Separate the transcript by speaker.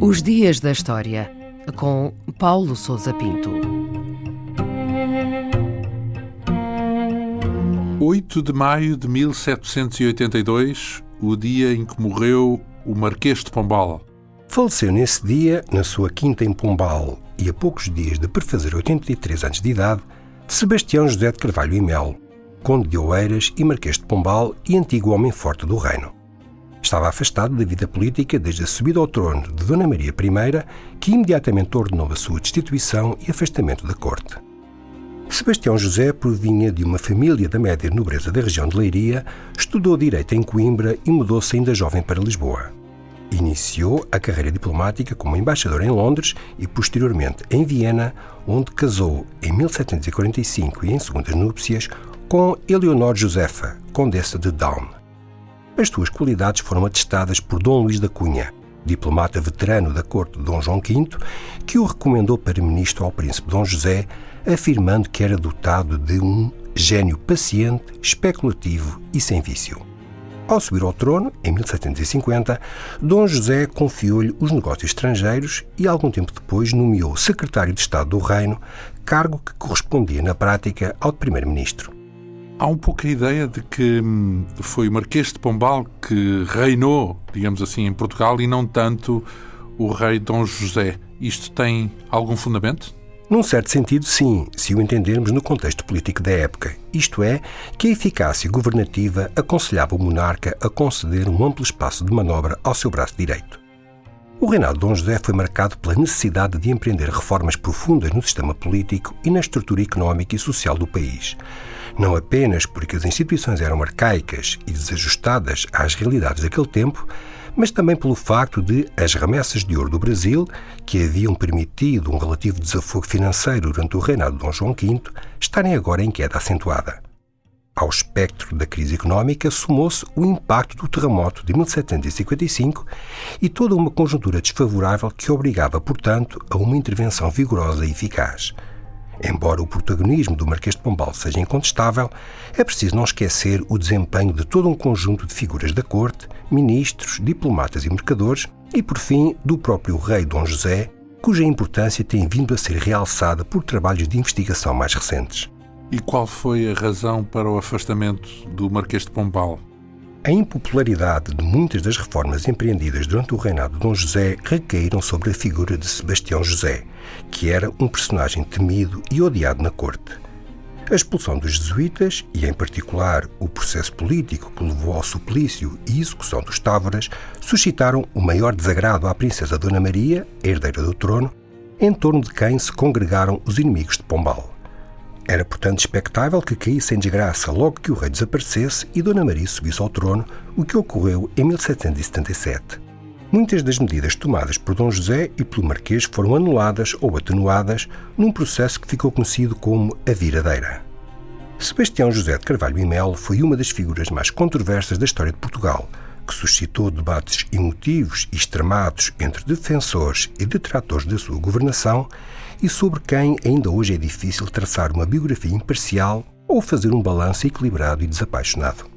Speaker 1: Os Dias da História, com Paulo Souza Pinto.
Speaker 2: 8 de maio de 1782, o dia em que morreu o Marquês de Pombal.
Speaker 3: Faleceu nesse dia, na sua quinta em Pombal, e a poucos dias de prefazer 83 anos de idade, Sebastião José de Carvalho e Melo, conde de Oeiras e Marquês de Pombal e antigo homem forte do reino. Estava afastado da vida política desde a subida ao trono de Dona Maria I, que imediatamente ordenou a sua destituição e afastamento da corte. Sebastião José provinha de uma família da média nobreza da região de Leiria, estudou Direito em Coimbra e mudou-se ainda jovem para Lisboa. Iniciou a carreira diplomática como embaixador em Londres e, posteriormente, em Viena, onde casou em 1745 e em segundas núpcias com Eleonor Josefa, condessa de Down. As suas qualidades foram atestadas por Dom Luís da Cunha, diplomata veterano da corte de Dom João V, que o recomendou para ministro ao príncipe Dom José, afirmando que era dotado de um gênio paciente, especulativo e sem vício. Ao subir ao trono, em 1750, Dom José confiou-lhe os negócios estrangeiros e, algum tempo depois, nomeou secretário de Estado do Reino, cargo que correspondia na prática ao de primeiro-ministro.
Speaker 2: Há um pouco a ideia de que hum, foi o Marquês de Pombal que reinou, digamos assim, em Portugal e não tanto o rei Dom José. Isto tem algum fundamento?
Speaker 3: Num certo sentido, sim, se o entendermos no contexto político da época. Isto é, que a eficácia governativa aconselhava o monarca a conceder um amplo espaço de manobra ao seu braço direito. O reinado de Dom José foi marcado pela necessidade de empreender reformas profundas no sistema político e na estrutura económica e social do país não apenas porque as instituições eram arcaicas e desajustadas às realidades daquele tempo, mas também pelo facto de as remessas de ouro do Brasil, que haviam permitido um relativo desafogo financeiro durante o reinado de Dom João V, estarem agora em queda acentuada. Ao espectro da crise económica somou-se o impacto do terremoto de 1755 e toda uma conjuntura desfavorável que obrigava, portanto, a uma intervenção vigorosa e eficaz. Embora o protagonismo do Marquês de Pombal seja incontestável, é preciso não esquecer o desempenho de todo um conjunto de figuras da corte, ministros, diplomatas e mercadores e, por fim, do próprio rei Dom José, cuja importância tem vindo a ser realçada por trabalhos de investigação mais recentes.
Speaker 2: E qual foi a razão para o afastamento do Marquês de Pombal?
Speaker 3: A impopularidade de muitas das reformas empreendidas durante o reinado de Dom José recaíram sobre a figura de Sebastião José, que era um personagem temido e odiado na corte. A expulsão dos jesuítas, e em particular o processo político que levou ao suplício e execução dos Távoras, suscitaram o maior desagrado à princesa Dona Maria, herdeira do trono, em torno de quem se congregaram os inimigos de Pombal. Era, portanto, expectável que caísse em desgraça logo que o rei desaparecesse e Dona Maria subisse ao trono, o que ocorreu em 1777. Muitas das medidas tomadas por Dom José e pelo Marquês foram anuladas ou atenuadas num processo que ficou conhecido como a Viradeira. Sebastião José de Carvalho e Melo foi uma das figuras mais controversas da história de Portugal, que suscitou debates emotivos e extremados entre defensores e detratores da sua governação e sobre quem ainda hoje é difícil traçar uma biografia imparcial ou fazer um balanço equilibrado e desapaixonado.